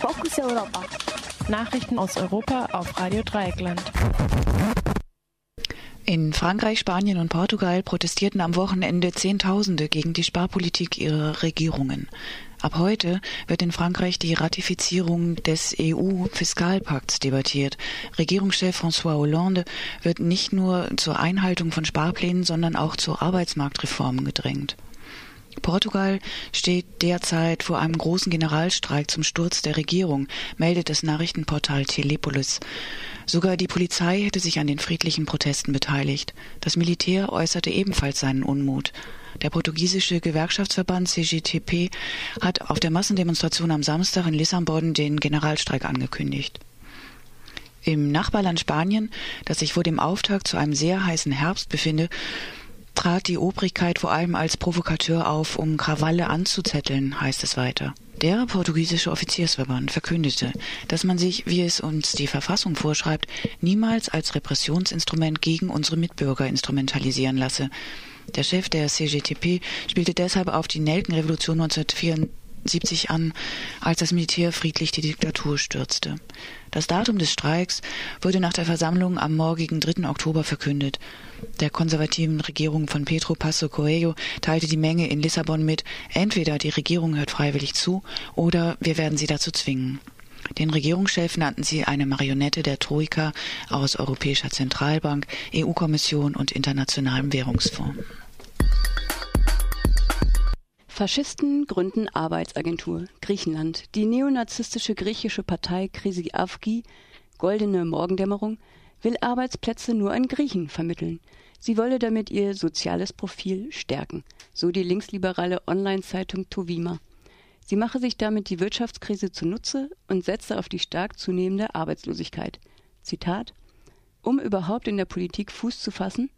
Fokus Europa. Nachrichten aus Europa auf Radio Dreieckland. In Frankreich, Spanien und Portugal protestierten am Wochenende Zehntausende gegen die Sparpolitik ihrer Regierungen. Ab heute wird in Frankreich die Ratifizierung des EU-Fiskalpakts debattiert. Regierungschef François Hollande wird nicht nur zur Einhaltung von Sparplänen, sondern auch zur Arbeitsmarktreform gedrängt. Portugal steht derzeit vor einem großen Generalstreik zum Sturz der Regierung, meldet das Nachrichtenportal Telepolis. Sogar die Polizei hätte sich an den friedlichen Protesten beteiligt. Das Militär äußerte ebenfalls seinen Unmut. Der portugiesische Gewerkschaftsverband CGTP hat auf der Massendemonstration am Samstag in Lissabon den Generalstreik angekündigt. Im Nachbarland Spanien, das sich vor dem Auftakt zu einem sehr heißen Herbst befinde, trat die Obrigkeit vor allem als Provokateur auf, um Krawalle anzuzetteln, heißt es weiter. Der portugiesische Offiziersverband verkündete, dass man sich, wie es uns die Verfassung vorschreibt, niemals als Repressionsinstrument gegen unsere Mitbürger instrumentalisieren lasse. Der Chef der CGTP spielte deshalb auf die Nelkenrevolution 1974 an, als das Militär friedlich die Diktatur stürzte. Das Datum des Streiks wurde nach der Versammlung am morgigen 3. Oktober verkündet. Der konservativen Regierung von Pedro Passo Coelho teilte die Menge in Lissabon mit, entweder die Regierung hört freiwillig zu oder wir werden sie dazu zwingen. Den Regierungschef nannten sie eine Marionette der Troika aus Europäischer Zentralbank, EU-Kommission und Internationalem Währungsfonds. Faschisten gründen Arbeitsagentur. Griechenland. Die neonazistische griechische Partei Krisi Avgi, Goldene Morgendämmerung, will Arbeitsplätze nur an Griechen vermitteln. Sie wolle damit ihr soziales Profil stärken, so die linksliberale Online-Zeitung Tovima. Sie mache sich damit die Wirtschaftskrise zunutze und setze auf die stark zunehmende Arbeitslosigkeit. Zitat Um überhaupt in der Politik Fuß zu fassen?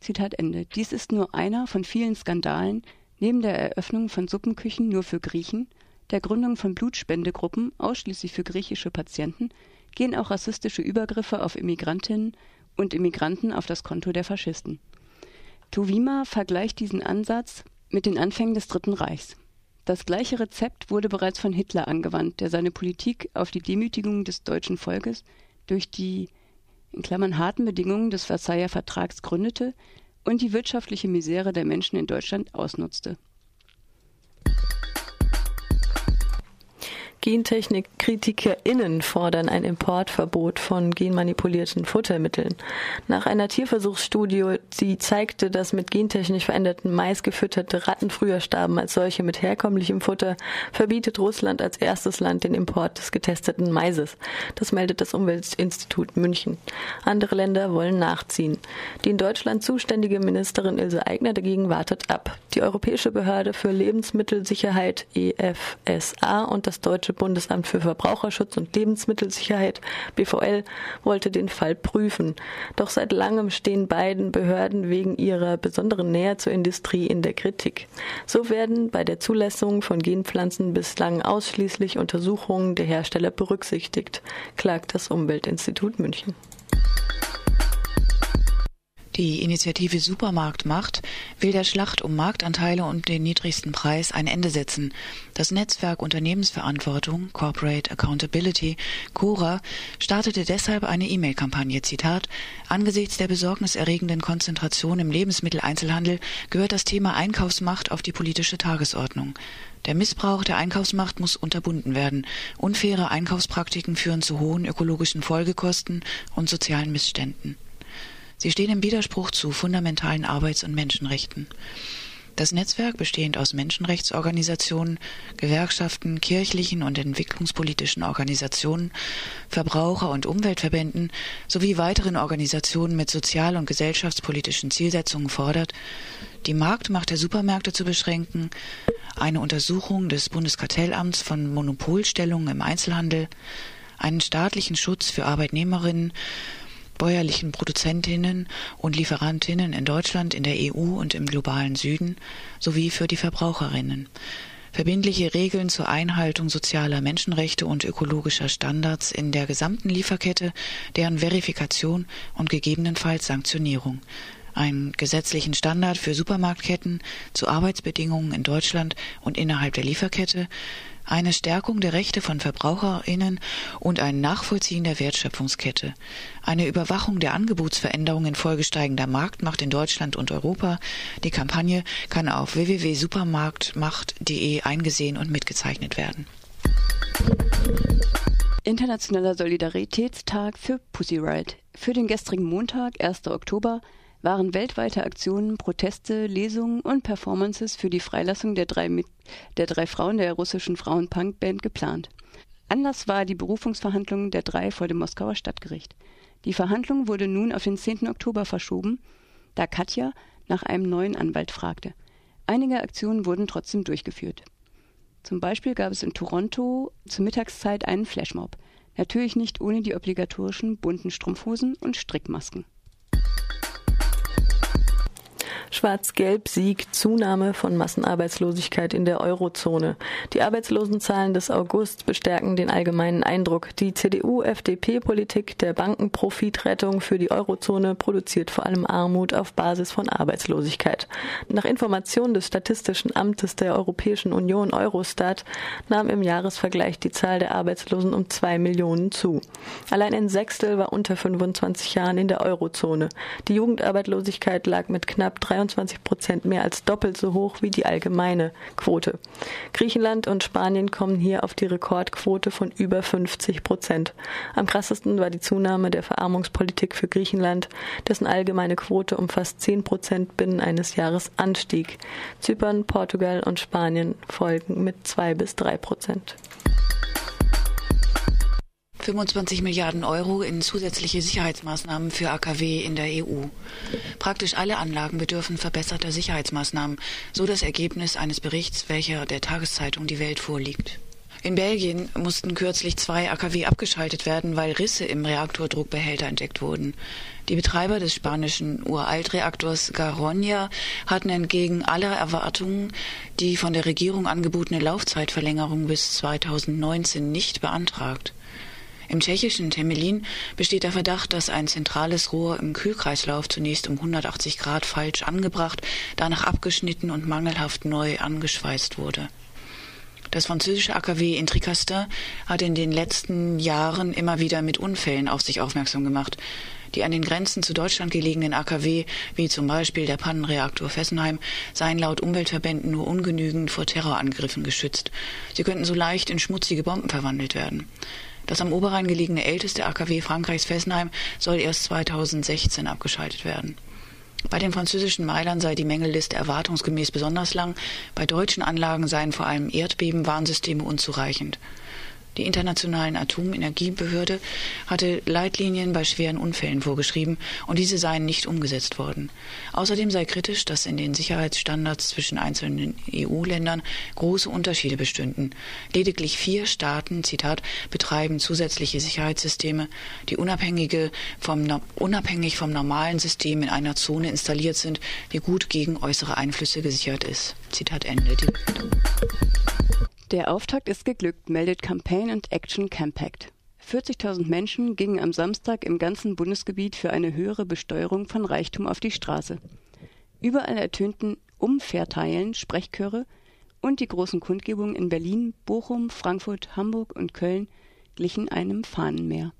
Zitat Ende. Dies ist nur einer von vielen Skandalen, Neben der Eröffnung von Suppenküchen nur für Griechen, der Gründung von Blutspendegruppen ausschließlich für griechische Patienten, gehen auch rassistische Übergriffe auf Immigrantinnen und Immigranten auf das Konto der Faschisten. Tuvima vergleicht diesen Ansatz mit den Anfängen des Dritten Reichs. Das gleiche Rezept wurde bereits von Hitler angewandt, der seine Politik auf die Demütigung des deutschen Volkes durch die in Klammern harten Bedingungen des Versailler Vertrags gründete, und die wirtschaftliche Misere der Menschen in Deutschland ausnutzte GentechnikkritikerInnen fordern ein Importverbot von genmanipulierten Futtermitteln. Nach einer Tierversuchsstudie, die zeigte, dass mit gentechnisch veränderten Mais gefütterte Ratten früher starben als solche mit herkömmlichem Futter, verbietet Russland als erstes Land den Import des getesteten Maises. Das meldet das Umweltinstitut München. Andere Länder wollen nachziehen. Die in Deutschland zuständige Ministerin Ilse Aigner dagegen wartet ab. Die Europäische Behörde für Lebensmittelsicherheit EFSA und das deutsche Deutsche Bundesamt für Verbraucherschutz und Lebensmittelsicherheit BVL wollte den Fall prüfen. Doch seit langem stehen beiden Behörden wegen ihrer besonderen Nähe zur Industrie in der Kritik. So werden bei der Zulassung von Genpflanzen bislang ausschließlich Untersuchungen der Hersteller berücksichtigt, klagt das Umweltinstitut München. Die Initiative Supermarktmacht will der Schlacht um Marktanteile und den niedrigsten Preis ein Ende setzen. Das Netzwerk Unternehmensverantwortung Corporate Accountability Cora startete deshalb eine E-Mail-Kampagne. Zitat Angesichts der besorgniserregenden Konzentration im Lebensmitteleinzelhandel gehört das Thema Einkaufsmacht auf die politische Tagesordnung. Der Missbrauch der Einkaufsmacht muss unterbunden werden. Unfaire Einkaufspraktiken führen zu hohen ökologischen Folgekosten und sozialen Missständen. Sie stehen im Widerspruch zu fundamentalen Arbeits- und Menschenrechten. Das Netzwerk, bestehend aus Menschenrechtsorganisationen, Gewerkschaften, kirchlichen und entwicklungspolitischen Organisationen, Verbraucher- und Umweltverbänden sowie weiteren Organisationen mit sozial- und gesellschaftspolitischen Zielsetzungen fordert, die Marktmacht der Supermärkte zu beschränken, eine Untersuchung des Bundeskartellamts von Monopolstellungen im Einzelhandel, einen staatlichen Schutz für Arbeitnehmerinnen bäuerlichen Produzentinnen und Lieferantinnen in Deutschland, in der EU und im globalen Süden sowie für die Verbraucherinnen. Verbindliche Regeln zur Einhaltung sozialer Menschenrechte und ökologischer Standards in der gesamten Lieferkette, deren Verifikation und gegebenenfalls Sanktionierung. Einen gesetzlichen Standard für Supermarktketten zu Arbeitsbedingungen in Deutschland und innerhalb der Lieferkette, eine Stärkung der Rechte von Verbraucherinnen und ein Nachvollziehen der Wertschöpfungskette, eine Überwachung der Angebotsveränderungen infolge steigender Marktmacht in Deutschland und Europa. Die Kampagne kann auf www.supermarktmacht.de eingesehen und mitgezeichnet werden. Internationaler Solidaritätstag für Pussy Riot. Für den gestrigen Montag, 1. Oktober, waren weltweite Aktionen, Proteste, Lesungen und Performances für die Freilassung der drei, der drei Frauen der russischen Frauen-Punk-Band geplant. Anlass war die Berufungsverhandlung der drei vor dem Moskauer Stadtgericht. Die Verhandlung wurde nun auf den 10. Oktober verschoben, da Katja nach einem neuen Anwalt fragte. Einige Aktionen wurden trotzdem durchgeführt. Zum Beispiel gab es in Toronto zur Mittagszeit einen Flashmob. Natürlich nicht ohne die obligatorischen bunten Strumpfhosen und Strickmasken. Schwarz-Gelb-Sieg, Zunahme von Massenarbeitslosigkeit in der Eurozone. Die Arbeitslosenzahlen des August bestärken den allgemeinen Eindruck. Die CDU-FDP-Politik der Bankenprofitrettung für die Eurozone produziert vor allem Armut auf Basis von Arbeitslosigkeit. Nach Informationen des Statistischen Amtes der Europäischen Union Eurostat nahm im Jahresvergleich die Zahl der Arbeitslosen um zwei Millionen zu. Allein ein Sechstel war unter 25 Jahren in der Eurozone. Die Jugendarbeitslosigkeit lag mit knapp 23 22 Prozent mehr als doppelt so hoch wie die allgemeine Quote. Griechenland und Spanien kommen hier auf die Rekordquote von über 50 Prozent. Am krassesten war die Zunahme der Verarmungspolitik für Griechenland, dessen allgemeine Quote um fast 10 Prozent binnen eines Jahres anstieg. Zypern, Portugal und Spanien folgen mit zwei bis drei Prozent. 25 Milliarden Euro in zusätzliche Sicherheitsmaßnahmen für AKW in der EU. Praktisch alle Anlagen bedürfen verbesserter Sicherheitsmaßnahmen, so das Ergebnis eines Berichts, welcher der Tageszeitung Die Welt vorliegt. In Belgien mussten kürzlich zwei AKW abgeschaltet werden, weil Risse im Reaktordruckbehälter entdeckt wurden. Die Betreiber des spanischen Uraltreaktors Garoña hatten entgegen aller Erwartungen die von der Regierung angebotene Laufzeitverlängerung bis 2019 nicht beantragt. Im tschechischen Temelin besteht der Verdacht, dass ein zentrales Rohr im Kühlkreislauf zunächst um 180 Grad falsch angebracht, danach abgeschnitten und mangelhaft neu angeschweißt wurde. Das französische AKW in Tricastin hat in den letzten Jahren immer wieder mit Unfällen auf sich aufmerksam gemacht. Die an den Grenzen zu Deutschland gelegenen AKW, wie zum Beispiel der Pannenreaktor Fessenheim, seien laut Umweltverbänden nur ungenügend vor Terrorangriffen geschützt. Sie könnten so leicht in schmutzige Bomben verwandelt werden. Das am Oberrhein gelegene älteste AKW Frankreichs Fessenheim soll erst 2016 abgeschaltet werden. Bei den französischen Meilern sei die Mängelliste erwartungsgemäß besonders lang, bei deutschen Anlagen seien vor allem Erdbebenwarnsysteme unzureichend. Die Internationalen Atomenergiebehörde hatte Leitlinien bei schweren Unfällen vorgeschrieben und diese seien nicht umgesetzt worden. Außerdem sei kritisch, dass in den Sicherheitsstandards zwischen einzelnen EU-Ländern große Unterschiede bestünden. Lediglich vier Staaten, Zitat, betreiben zusätzliche Sicherheitssysteme, die unabhängige vom, unabhängig vom normalen System in einer Zone installiert sind, die gut gegen äußere Einflüsse gesichert ist. Zitat Ende. Der Auftakt ist geglückt, meldet Campaign and Action Campact. 40.000 Menschen gingen am Samstag im ganzen Bundesgebiet für eine höhere Besteuerung von Reichtum auf die Straße. Überall ertönten Umverteilen Sprechchöre und die großen Kundgebungen in Berlin, Bochum, Frankfurt, Hamburg und Köln glichen einem Fahnenmeer.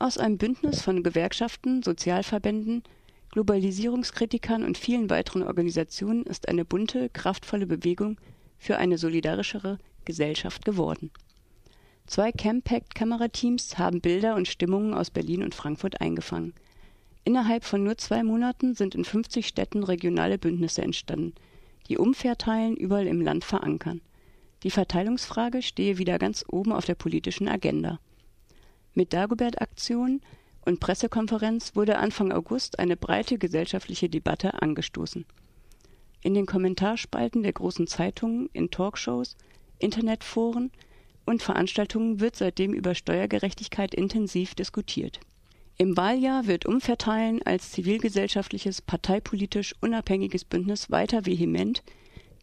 Aus einem Bündnis von Gewerkschaften, Sozialverbänden, Globalisierungskritikern und vielen weiteren Organisationen ist eine bunte, kraftvolle Bewegung für eine solidarischere Gesellschaft geworden. Zwei Campact-Kamerateams haben Bilder und Stimmungen aus Berlin und Frankfurt eingefangen. Innerhalb von nur zwei Monaten sind in 50 Städten regionale Bündnisse entstanden, die Umverteilen überall im Land verankern. Die Verteilungsfrage stehe wieder ganz oben auf der politischen Agenda. Mit Dagobert-Aktion und Pressekonferenz wurde Anfang August eine breite gesellschaftliche Debatte angestoßen in den Kommentarspalten der großen Zeitungen, in Talkshows, Internetforen und Veranstaltungen wird seitdem über Steuergerechtigkeit intensiv diskutiert. Im Wahljahr wird Umverteilen als zivilgesellschaftliches, parteipolitisch unabhängiges Bündnis weiter vehement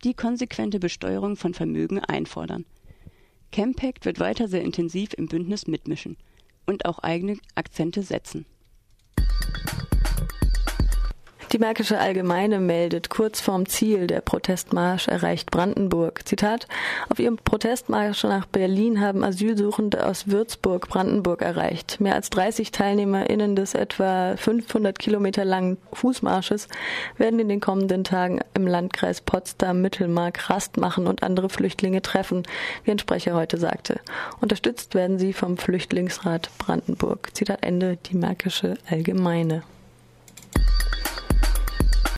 die konsequente Besteuerung von Vermögen einfordern. Campact wird weiter sehr intensiv im Bündnis mitmischen und auch eigene Akzente setzen Märkische Allgemeine meldet, kurz vorm Ziel der Protestmarsch erreicht Brandenburg. Zitat, auf ihrem Protestmarsch nach Berlin haben Asylsuchende aus Würzburg Brandenburg erreicht. Mehr als 30 TeilnehmerInnen des etwa 500 Kilometer langen Fußmarsches werden in den kommenden Tagen im Landkreis Potsdam-Mittelmark Rast machen und andere Flüchtlinge treffen, wie ein Sprecher heute sagte. Unterstützt werden sie vom Flüchtlingsrat Brandenburg. Zitat Ende, die Märkische Allgemeine.